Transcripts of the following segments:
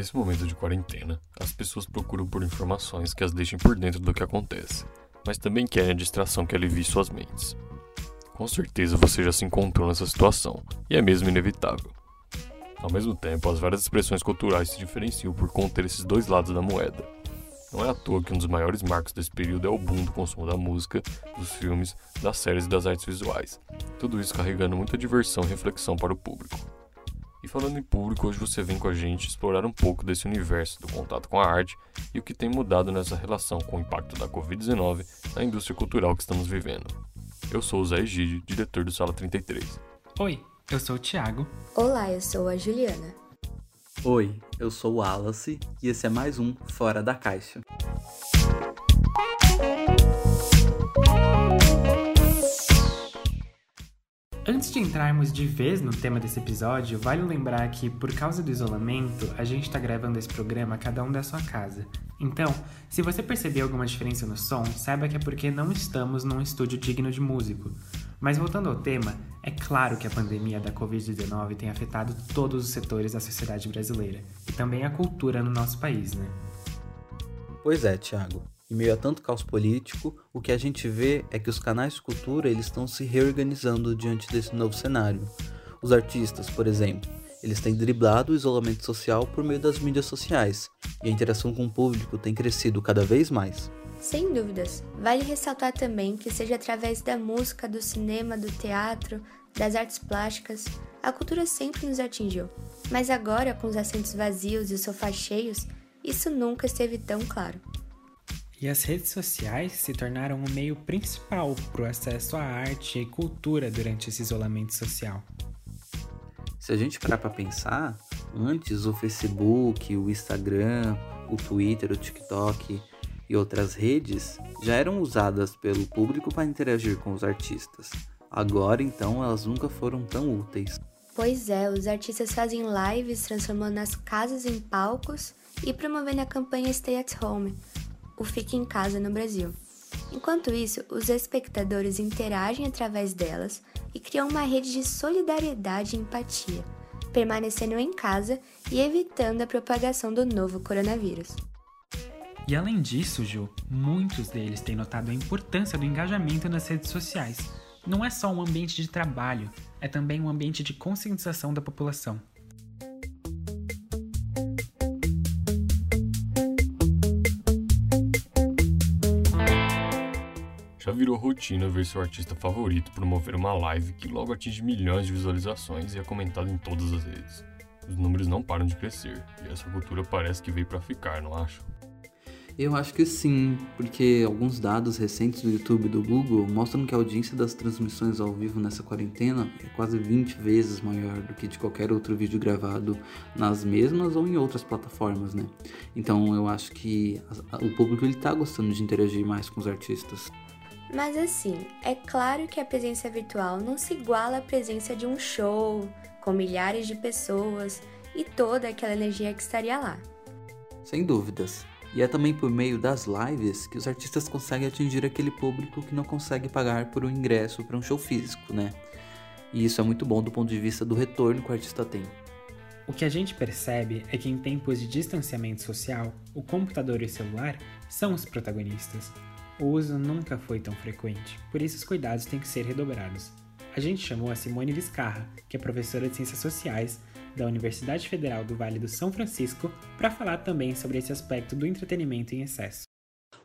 Nesse momento de quarentena, as pessoas procuram por informações que as deixem por dentro do que acontece, mas também querem a distração que alivie suas mentes. Com certeza você já se encontrou nessa situação, e é mesmo inevitável. Ao mesmo tempo, as várias expressões culturais se diferenciam por conter esses dois lados da moeda. Não é à toa que um dos maiores marcos desse período é o boom do consumo da música, dos filmes, das séries e das artes visuais. Tudo isso carregando muita diversão e reflexão para o público. E falando em público, hoje você vem com a gente explorar um pouco desse universo do contato com a arte e o que tem mudado nessa relação com o impacto da Covid-19 na indústria cultural que estamos vivendo. Eu sou o Zé Egídio, diretor do Sala 33. Oi, eu sou o Thiago. Olá, eu sou a Juliana. Oi, eu sou o Wallace e esse é mais um Fora da Caixa. Antes de entrarmos de vez no tema desse episódio, vale lembrar que, por causa do isolamento, a gente está gravando esse programa cada um da sua casa. Então, se você perceber alguma diferença no som, saiba que é porque não estamos num estúdio digno de músico. Mas voltando ao tema, é claro que a pandemia da Covid-19 tem afetado todos os setores da sociedade brasileira e também a cultura no nosso país, né? Pois é, Thiago. Em meio a tanto caos político, o que a gente vê é que os canais de cultura eles estão se reorganizando diante desse novo cenário. Os artistas, por exemplo, eles têm driblado o isolamento social por meio das mídias sociais, e a interação com o público tem crescido cada vez mais. Sem dúvidas. Vale ressaltar também que, seja através da música, do cinema, do teatro, das artes plásticas, a cultura sempre nos atingiu. Mas agora, com os assentos vazios e os sofás cheios, isso nunca esteve tão claro. E as redes sociais se tornaram o meio principal para o acesso à arte e cultura durante esse isolamento social. Se a gente parar para pensar, antes o Facebook, o Instagram, o Twitter, o TikTok e outras redes já eram usadas pelo público para interagir com os artistas. Agora, então, elas nunca foram tão úteis. Pois é, os artistas fazem lives transformando as casas em palcos e promovendo a campanha Stay at Home, o Fique em Casa no Brasil. Enquanto isso, os espectadores interagem através delas e criam uma rede de solidariedade e empatia, permanecendo em casa e evitando a propagação do novo coronavírus. E além disso, Ju, muitos deles têm notado a importância do engajamento nas redes sociais. Não é só um ambiente de trabalho, é também um ambiente de conscientização da população. Virou rotina ver seu artista favorito promover uma live que logo atinge milhões de visualizações e é comentado em todas as redes. Os números não param de crescer, e essa cultura parece que veio para ficar, não acho? Eu acho que sim, porque alguns dados recentes do YouTube e do Google mostram que a audiência das transmissões ao vivo nessa quarentena é quase 20 vezes maior do que de qualquer outro vídeo gravado nas mesmas ou em outras plataformas, né? Então eu acho que o público ele tá gostando de interagir mais com os artistas. Mas assim, é claro que a presença virtual não se iguala à presença de um show com milhares de pessoas e toda aquela energia que estaria lá. Sem dúvidas. E é também por meio das lives que os artistas conseguem atingir aquele público que não consegue pagar por um ingresso para um show físico, né? E isso é muito bom do ponto de vista do retorno que o artista tem. O que a gente percebe é que em tempos de distanciamento social, o computador e o celular são os protagonistas. O uso nunca foi tão frequente, por isso os cuidados têm que ser redobrados. A gente chamou a Simone Vizcarra, que é professora de Ciências Sociais da Universidade Federal do Vale do São Francisco, para falar também sobre esse aspecto do entretenimento em excesso.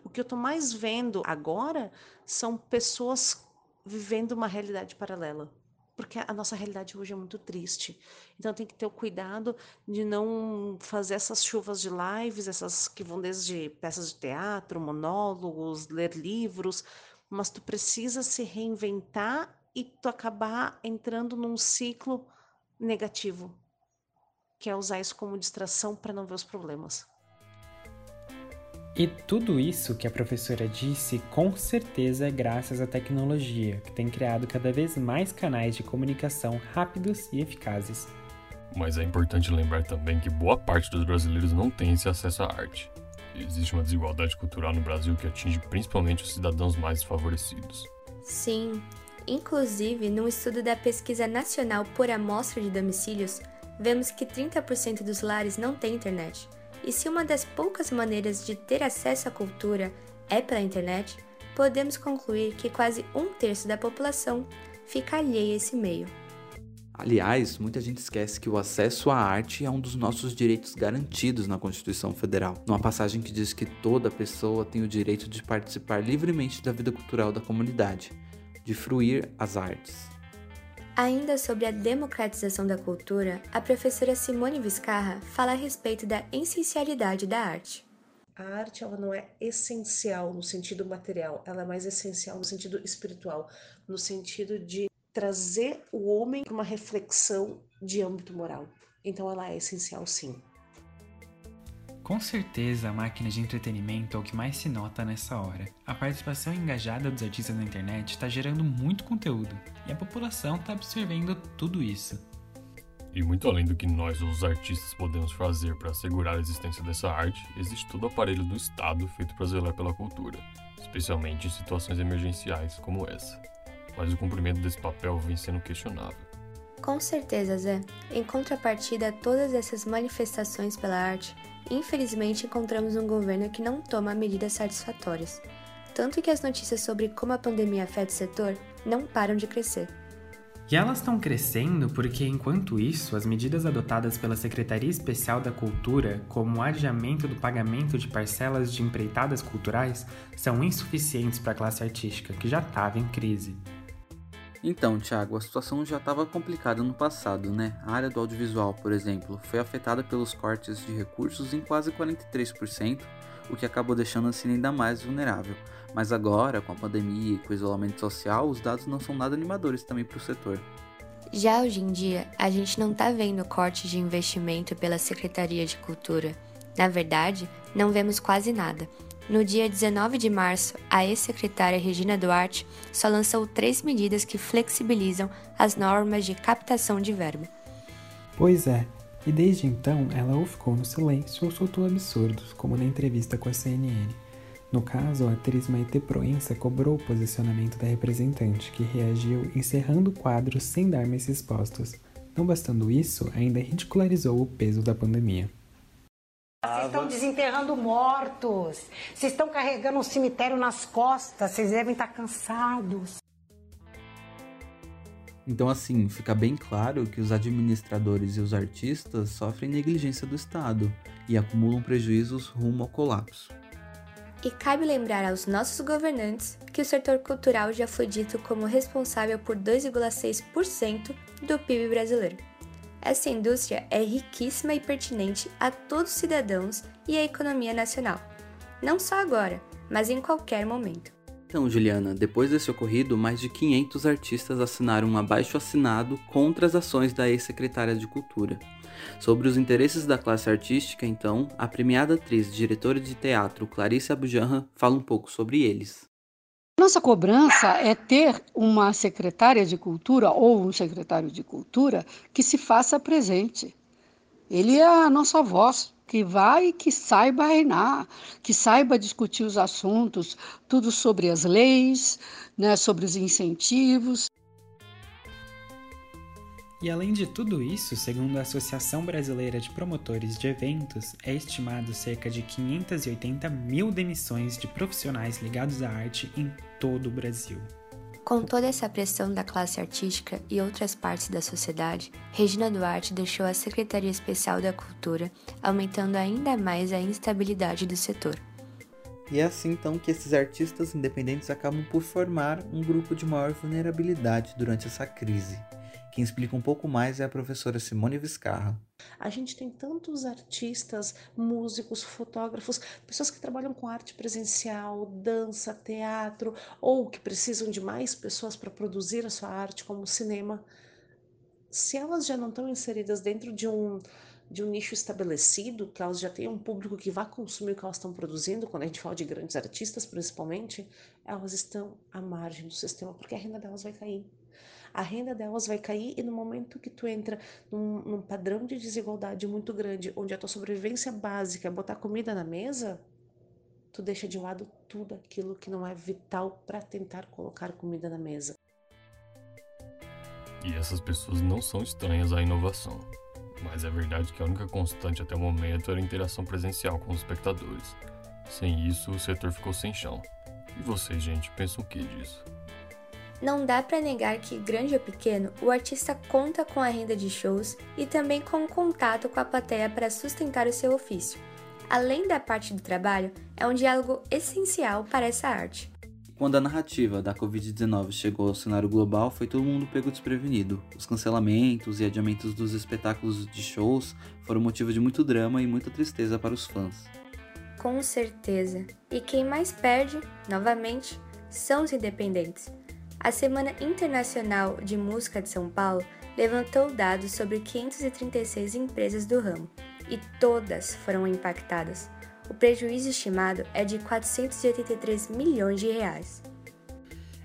O que eu estou mais vendo agora são pessoas vivendo uma realidade paralela. Porque a nossa realidade hoje é muito triste. Então tem que ter o cuidado de não fazer essas chuvas de lives, essas que vão desde peças de teatro, monólogos, ler livros, mas tu precisa se reinventar e tu acabar entrando num ciclo negativo que é usar isso como distração para não ver os problemas. E tudo isso que a professora disse, com certeza é graças à tecnologia, que tem criado cada vez mais canais de comunicação rápidos e eficazes. Mas é importante lembrar também que boa parte dos brasileiros não tem esse acesso à arte. Existe uma desigualdade cultural no Brasil que atinge principalmente os cidadãos mais desfavorecidos. Sim, inclusive, num estudo da Pesquisa Nacional por Amostra de Domicílios, vemos que 30% dos lares não têm internet. E se uma das poucas maneiras de ter acesso à cultura é pela internet, podemos concluir que quase um terço da população fica alheia a esse meio. Aliás, muita gente esquece que o acesso à arte é um dos nossos direitos garantidos na Constituição Federal, numa passagem que diz que toda pessoa tem o direito de participar livremente da vida cultural da comunidade, de fruir as artes. Ainda sobre a democratização da cultura, a professora Simone Vizcarra fala a respeito da essencialidade da arte. A arte ela não é essencial no sentido material, ela é mais essencial no sentido espiritual, no sentido de trazer o homem para uma reflexão de âmbito moral. Então ela é essencial sim. Com certeza, a máquina de entretenimento é o que mais se nota nessa hora. A participação engajada dos artistas na internet está gerando muito conteúdo e a população está absorvendo tudo isso. E muito além do que nós, os artistas, podemos fazer para assegurar a existência dessa arte, existe todo o aparelho do Estado feito para zelar pela cultura, especialmente em situações emergenciais como essa mas o cumprimento desse papel vem sendo questionável. Com certeza, Zé. Em contrapartida a todas essas manifestações pela arte, infelizmente encontramos um governo que não toma medidas satisfatórias. Tanto que as notícias sobre como a pandemia afeta o setor não param de crescer. E elas estão crescendo porque, enquanto isso, as medidas adotadas pela Secretaria Especial da Cultura, como o adiamento do pagamento de parcelas de empreitadas culturais, são insuficientes para a classe artística, que já estava em crise. Então, Thiago, a situação já estava complicada no passado, né? A área do audiovisual, por exemplo, foi afetada pelos cortes de recursos em quase 43%, o que acabou deixando a cena ainda mais vulnerável. Mas agora, com a pandemia e com o isolamento social, os dados não são nada animadores também para o setor. Já hoje em dia, a gente não está vendo corte de investimento pela Secretaria de Cultura. Na verdade, não vemos quase nada. No dia 19 de março, a ex-secretária Regina Duarte só lançou três medidas que flexibilizam as normas de captação de verba. Pois é, e desde então ela ou ficou no silêncio ou soltou absurdos, como na entrevista com a CNN. No caso, a atriz Maite Proença cobrou o posicionamento da representante, que reagiu encerrando o quadro sem dar mais respostas. Não bastando isso, ainda ridicularizou o peso da pandemia. Vocês estão desenterrando mortos. Vocês estão carregando um cemitério nas costas. Vocês devem estar cansados. Então, assim, fica bem claro que os administradores e os artistas sofrem negligência do Estado e acumulam prejuízos rumo ao colapso. E cabe lembrar aos nossos governantes que o setor cultural já foi dito como responsável por 2,6% do PIB brasileiro. Essa indústria é riquíssima e pertinente a todos os cidadãos e à economia nacional, não só agora, mas em qualquer momento. Então, Juliana, depois desse ocorrido, mais de 500 artistas assinaram um abaixo assinado contra as ações da ex-secretária de Cultura. Sobre os interesses da classe artística, então, a premiada atriz e diretora de teatro Clarice Abujanra fala um pouco sobre eles. Nossa cobrança é ter uma secretária de cultura ou um secretário de cultura que se faça presente. Ele é a nossa voz, que vai e que saiba reinar, que saiba discutir os assuntos, tudo sobre as leis, né, sobre os incentivos. E além de tudo isso, segundo a Associação Brasileira de Promotores de Eventos, é estimado cerca de 580 mil demissões de profissionais ligados à arte em todo o Brasil. Com toda essa pressão da classe artística e outras partes da sociedade, Regina Duarte deixou a Secretaria Especial da Cultura, aumentando ainda mais a instabilidade do setor. E é assim então que esses artistas independentes acabam por formar um grupo de maior vulnerabilidade durante essa crise. Quem explica um pouco mais é a professora Simone Viscarra. A gente tem tantos artistas, músicos, fotógrafos, pessoas que trabalham com arte presencial, dança, teatro, ou que precisam de mais pessoas para produzir a sua arte, como cinema. Se elas já não estão inseridas dentro de um, de um nicho estabelecido, que elas já têm um público que vai consumir o que elas estão produzindo, quando a gente fala de grandes artistas principalmente, elas estão à margem do sistema, porque a renda delas vai cair a renda delas vai cair e no momento que tu entra num, num padrão de desigualdade muito grande, onde a tua sobrevivência básica é botar comida na mesa, tu deixa de lado tudo aquilo que não é vital para tentar colocar comida na mesa. E essas pessoas não são estranhas à inovação. Mas é verdade que a única constante até o momento era a interação presencial com os espectadores. Sem isso, o setor ficou sem chão. E vocês, gente, pensam o que disso? Não dá para negar que, grande ou pequeno, o artista conta com a renda de shows e também com o contato com a plateia para sustentar o seu ofício. Além da parte do trabalho, é um diálogo essencial para essa arte. Quando a narrativa da Covid-19 chegou ao cenário global, foi todo mundo pego desprevenido. Os cancelamentos e adiamentos dos espetáculos de shows foram motivo de muito drama e muita tristeza para os fãs. Com certeza. E quem mais perde, novamente, são os independentes. A Semana Internacional de Música de São Paulo levantou dados sobre 536 empresas do ramo e todas foram impactadas. O prejuízo estimado é de 483 milhões de reais.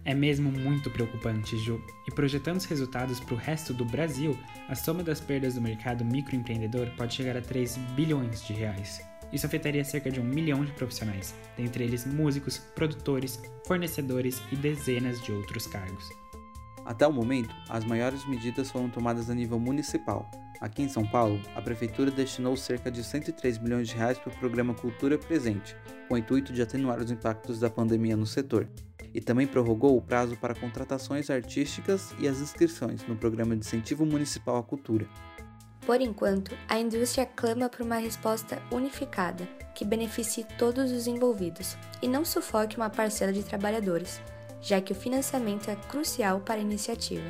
É mesmo muito preocupante, Ju. E projetando os resultados para o resto do Brasil, a soma das perdas do mercado microempreendedor pode chegar a 3 bilhões de reais. Isso afetaria cerca de um milhão de profissionais, dentre eles músicos, produtores, fornecedores e dezenas de outros cargos. Até o momento, as maiores medidas foram tomadas a nível municipal. Aqui em São Paulo, a prefeitura destinou cerca de 103 milhões de reais para o programa Cultura Presente, com o intuito de atenuar os impactos da pandemia no setor, e também prorrogou o prazo para contratações artísticas e as inscrições no programa de incentivo municipal à cultura. Por enquanto, a indústria clama por uma resposta unificada que beneficie todos os envolvidos e não sufoque uma parcela de trabalhadores, já que o financiamento é crucial para a iniciativa.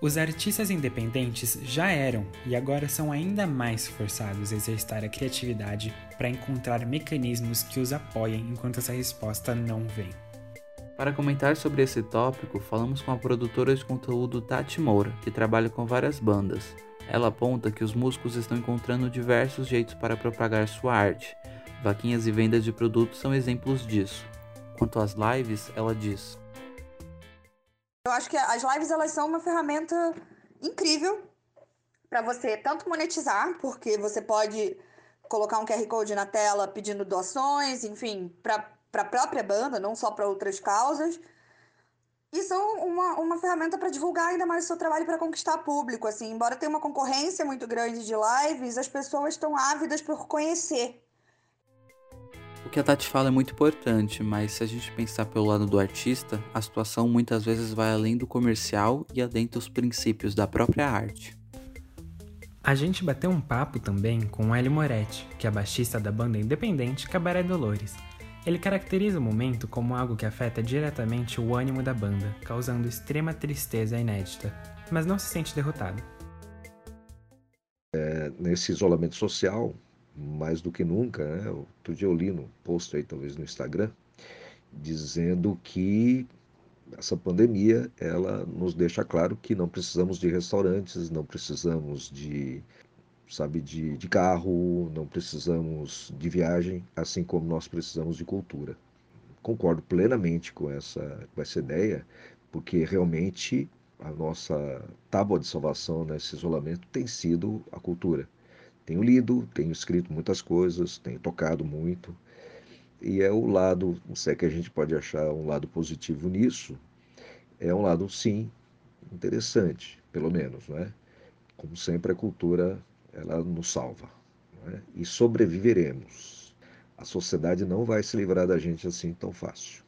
Os artistas independentes já eram e agora são ainda mais forçados a exercitar a criatividade para encontrar mecanismos que os apoiem enquanto essa resposta não vem. Para comentar sobre esse tópico, falamos com a produtora de conteúdo Tati Moura, que trabalha com várias bandas. Ela aponta que os músicos estão encontrando diversos jeitos para propagar sua arte. Vaquinhas e vendas de produtos são exemplos disso. Quanto às lives, ela diz: Eu acho que as lives elas são uma ferramenta incrível para você tanto monetizar, porque você pode colocar um QR Code na tela pedindo doações, enfim, para a própria banda, não só para outras causas e são uma, uma ferramenta para divulgar ainda mais o seu trabalho para conquistar público. Assim, embora tenha uma concorrência muito grande de lives, as pessoas estão ávidas por conhecer. O que a Tati fala é muito importante, mas se a gente pensar pelo lado do artista, a situação muitas vezes vai além do comercial e adentra os princípios da própria arte. A gente bateu um papo também com o Hélio Moretti, que é baixista da banda independente Cabaré Dolores, ele caracteriza o momento como algo que afeta diretamente o ânimo da banda, causando extrema tristeza inédita, mas não se sente derrotado. É, nesse isolamento social, mais do que nunca, né? outro dia eu li post aí, talvez no Instagram, dizendo que essa pandemia ela nos deixa claro que não precisamos de restaurantes, não precisamos de sabe, de, de carro, não precisamos de viagem, assim como nós precisamos de cultura. Concordo plenamente com essa, com essa ideia, porque realmente a nossa tábua de salvação nesse isolamento tem sido a cultura. Tenho lido, tenho escrito muitas coisas, tenho tocado muito, e é o lado, não sei que a gente pode achar um lado positivo nisso, é um lado, sim, interessante, pelo menos, não é? Como sempre, a cultura ela nos salva é? e sobreviveremos. A sociedade não vai se livrar da gente assim tão fácil.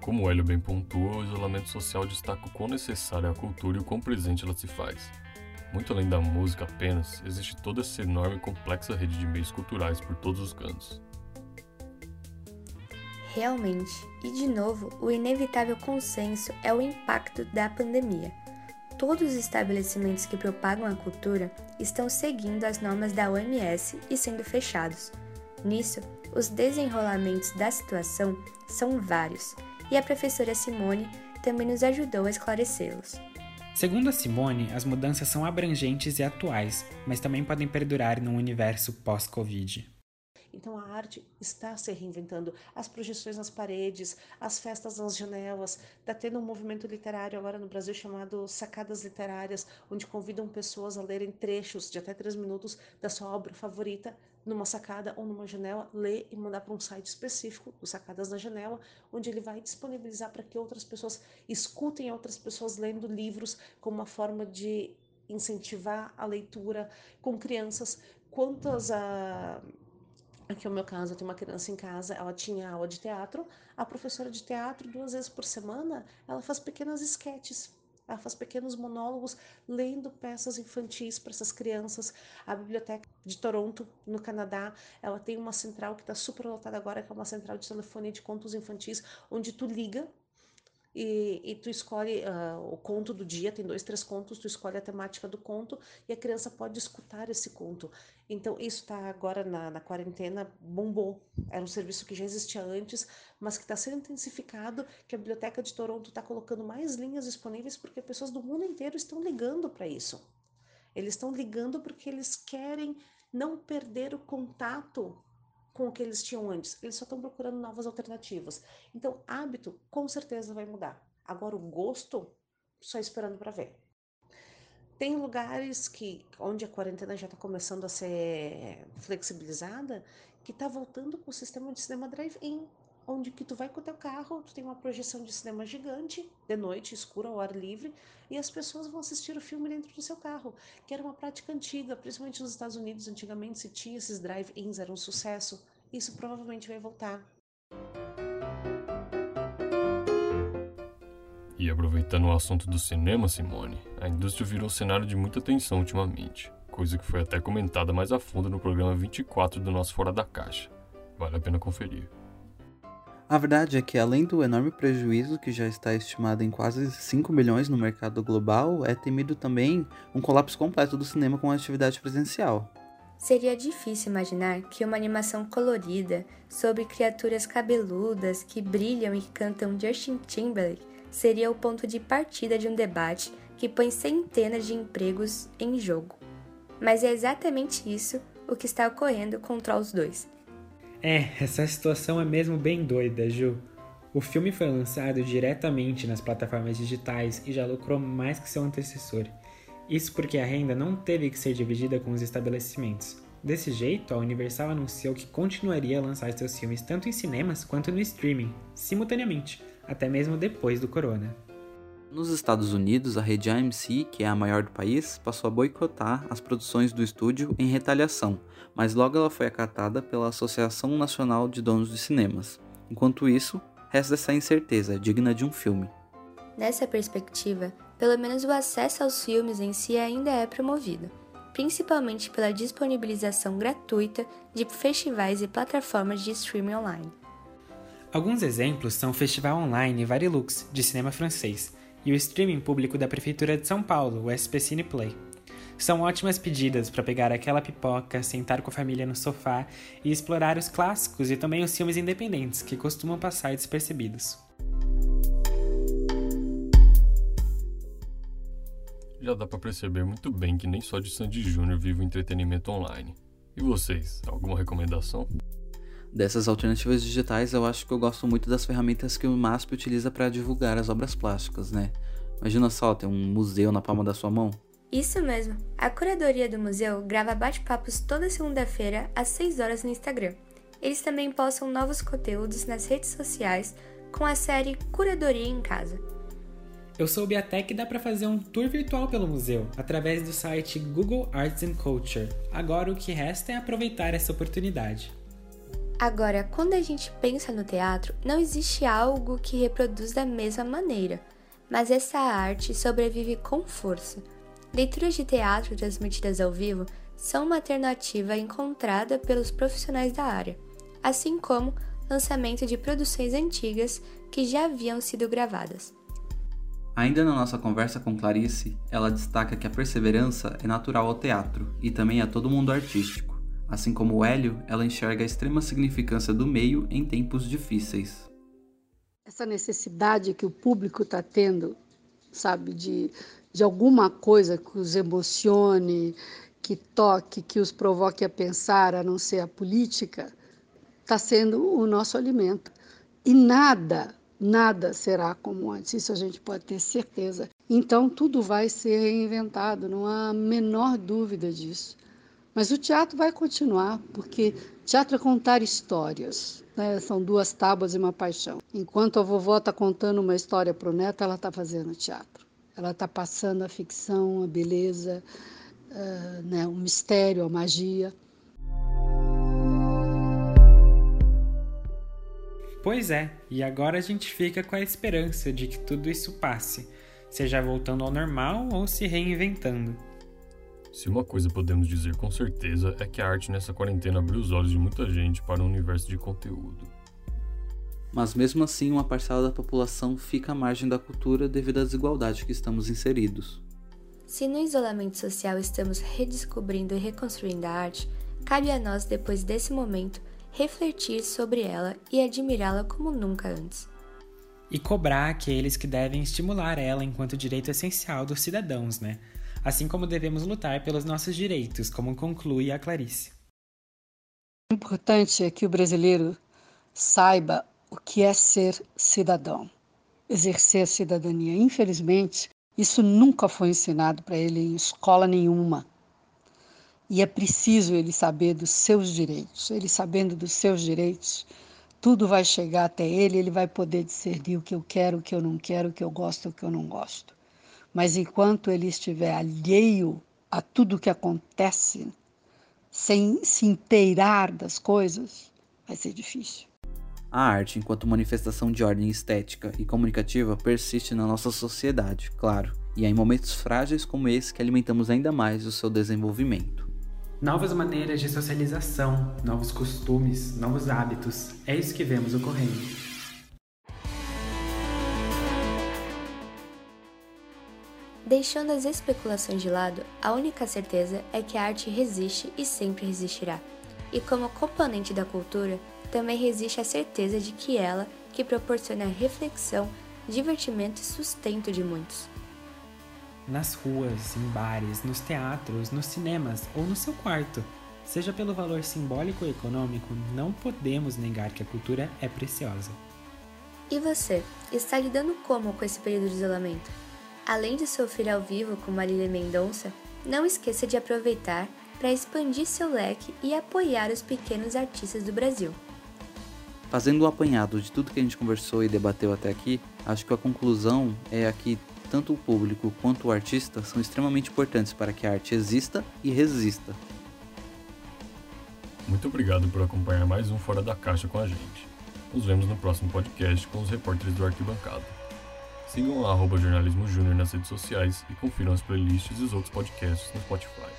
Como o Hélio bem pontua, o isolamento social destaca o quão necessária é a cultura e o quão presente ela se faz. Muito além da música apenas, existe toda essa enorme e complexa rede de meios culturais por todos os cantos. Realmente, e de novo, o inevitável consenso é o impacto da pandemia todos os estabelecimentos que propagam a cultura estão seguindo as normas da OMS e sendo fechados. Nisso, os desenrolamentos da situação são vários, e a professora Simone também nos ajudou a esclarecê-los. Segundo a Simone, as mudanças são abrangentes e atuais, mas também podem perdurar num universo pós-Covid. Então a arte está se reinventando. As projeções nas paredes, as festas nas janelas. Está tendo um movimento literário agora no Brasil chamado Sacadas Literárias, onde convidam pessoas a lerem trechos de até três minutos da sua obra favorita numa sacada ou numa janela, ler e mandar para um site específico do Sacadas na Janela, onde ele vai disponibilizar para que outras pessoas escutem outras pessoas lendo livros como uma forma de incentivar a leitura com crianças. Quantas a Aqui é o meu caso, eu tenho uma criança em casa, ela tinha aula de teatro, a professora de teatro, duas vezes por semana, ela faz pequenas esquetes, ela faz pequenos monólogos lendo peças infantis para essas crianças. A Biblioteca de Toronto, no Canadá, ela tem uma central que está super lotada agora, que é uma central de telefonia de contos infantis, onde tu liga e, e tu escolhe uh, o conto do dia, tem dois, três contos, tu escolhe a temática do conto e a criança pode escutar esse conto. Então, isso está agora na, na quarentena, bombou. Era um serviço que já existia antes, mas que está sendo intensificado, que a Biblioteca de Toronto está colocando mais linhas disponíveis porque pessoas do mundo inteiro estão ligando para isso. Eles estão ligando porque eles querem não perder o contato com o que eles tinham antes. Eles só estão procurando novas alternativas. Então, hábito com certeza vai mudar. Agora, o gosto, só esperando para ver. Tem lugares que onde a quarentena já está começando a ser flexibilizada, que está voltando com o sistema de cinema drive-in, onde que tu vai com o teu carro, tu tem uma projeção de cinema gigante, de noite, escura, ao ar livre, e as pessoas vão assistir o filme dentro do seu carro, que era uma prática antiga, principalmente nos Estados Unidos, antigamente se tinha esses drive-ins, era um sucesso. Isso provavelmente vai voltar. E aproveitando o assunto do cinema, Simone, a indústria virou cenário de muita tensão ultimamente, coisa que foi até comentada mais a fundo no programa 24 do nosso Fora da Caixa. Vale a pena conferir. A verdade é que, além do enorme prejuízo que já está estimado em quase 5 milhões no mercado global, é temido também um colapso completo do cinema com a atividade presencial. Seria difícil imaginar que uma animação colorida sobre criaturas cabeludas que brilham e cantam Justin Timberlake seria o ponto de partida de um debate que põe centenas de empregos em jogo. Mas é exatamente isso o que está ocorrendo com Trolls 2. É, essa situação é mesmo bem doida, Ju. O filme foi lançado diretamente nas plataformas digitais e já lucrou mais que seu antecessor. Isso porque a renda não teve que ser dividida com os estabelecimentos. Desse jeito, a Universal anunciou que continuaria a lançar seus filmes tanto em cinemas quanto no streaming, simultaneamente, até mesmo depois do corona. Nos Estados Unidos, a rede AMC, que é a maior do país, passou a boicotar as produções do estúdio em retaliação, mas logo ela foi acatada pela Associação Nacional de Donos de Cinemas. Enquanto isso, resta essa incerteza digna de um filme. Nessa perspectiva, pelo menos o acesso aos filmes em si ainda é promovido, principalmente pela disponibilização gratuita de festivais e plataformas de streaming online. Alguns exemplos são o Festival Online Varilux, de cinema francês, e o streaming público da Prefeitura de São Paulo, o SP Cine Play. São ótimas pedidas para pegar aquela pipoca, sentar com a família no sofá e explorar os clássicos e também os filmes independentes que costumam passar despercebidos. Já dá para perceber muito bem que nem só de Sandy Júnior vive o entretenimento online. E vocês, alguma recomendação? Dessas alternativas digitais, eu acho que eu gosto muito das ferramentas que o MASP utiliza para divulgar as obras plásticas, né? Imagina só ter um museu na palma da sua mão. Isso mesmo. A curadoria do museu grava bate-papos toda segunda-feira às 6 horas no Instagram. Eles também postam novos conteúdos nas redes sociais com a série Curadoria em Casa. Eu soube até que dá para fazer um tour virtual pelo museu através do site Google Arts and Culture. Agora o que resta é aproveitar essa oportunidade. Agora, quando a gente pensa no teatro, não existe algo que reproduz da mesma maneira, mas essa arte sobrevive com força. Leituras de teatro transmitidas ao vivo são uma alternativa encontrada pelos profissionais da área, assim como lançamento de produções antigas que já haviam sido gravadas. Ainda na nossa conversa com Clarice, ela destaca que a perseverança é natural ao teatro e também a todo mundo artístico. Assim como Hélio, ela enxerga a extrema significância do meio em tempos difíceis. Essa necessidade que o público está tendo, sabe, de, de alguma coisa que os emocione, que toque, que os provoque a pensar, a não ser a política, está sendo o nosso alimento. E nada, nada será como antes, isso a gente pode ter certeza. Então tudo vai ser reinventado, não há a menor dúvida disso. Mas o teatro vai continuar, porque teatro é contar histórias. Né? São duas tábuas e uma paixão. Enquanto a vovó está contando uma história para o neto, ela está fazendo teatro. ela está passando a ficção, a beleza, uh, né, o mistério, a magia. Pois é, e agora a gente fica com a esperança de que tudo isso passe, seja voltando ao normal ou se reinventando. Se uma coisa podemos dizer com certeza é que a arte nessa quarentena abriu os olhos de muita gente para um universo de conteúdo. Mas mesmo assim, uma parcela da população fica à margem da cultura devido à desigualdade que estamos inseridos. Se no isolamento social estamos redescobrindo e reconstruindo a arte, cabe a nós, depois desse momento, refletir sobre ela e admirá-la como nunca antes. E cobrar aqueles que devem estimular ela enquanto direito essencial dos cidadãos, né? Assim como devemos lutar pelos nossos direitos, como conclui a Clarice. O importante é que o brasileiro saiba o que é ser cidadão, exercer a cidadania. Infelizmente, isso nunca foi ensinado para ele em escola nenhuma. E é preciso ele saber dos seus direitos. Ele sabendo dos seus direitos, tudo vai chegar até ele, ele vai poder discernir o que eu quero, o que eu não quero, o que eu gosto, o que eu não gosto. Mas enquanto ele estiver alheio a tudo que acontece, sem se inteirar das coisas, vai ser difícil. A arte, enquanto manifestação de ordem estética e comunicativa, persiste na nossa sociedade, claro, e é em momentos frágeis como esse que alimentamos ainda mais o seu desenvolvimento. Novas maneiras de socialização, novos costumes, novos hábitos, é isso que vemos ocorrendo. Deixando as especulações de lado, a única certeza é que a arte resiste e sempre resistirá. E como componente da cultura, também resiste a certeza de que ela que proporciona reflexão, divertimento e sustento de muitos. Nas ruas, em bares, nos teatros, nos cinemas ou no seu quarto, seja pelo valor simbólico ou econômico, não podemos negar que a cultura é preciosa. E você, está lidando como com esse período de isolamento? Além de sofrer ao vivo com Marília Mendonça, não esqueça de aproveitar para expandir seu leque e apoiar os pequenos artistas do Brasil. Fazendo o um apanhado de tudo que a gente conversou e debateu até aqui, acho que a conclusão é a que tanto o público quanto o artista são extremamente importantes para que a arte exista e resista. Muito obrigado por acompanhar mais um Fora da Caixa com a gente. Nos vemos no próximo podcast com os repórteres do Arquibancada. Sigam arroba Jornalismo Júnior nas redes sociais e confiram as playlists e os outros podcasts no Spotify.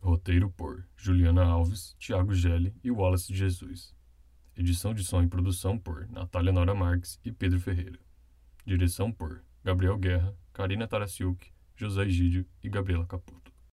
Roteiro por Juliana Alves, Thiago Gelli e Wallace Jesus. Edição de som e produção por Natália Nora Marques e Pedro Ferreira. Direção por Gabriel Guerra, Karina Tarasiuk, José Egídio e Gabriela Caputo.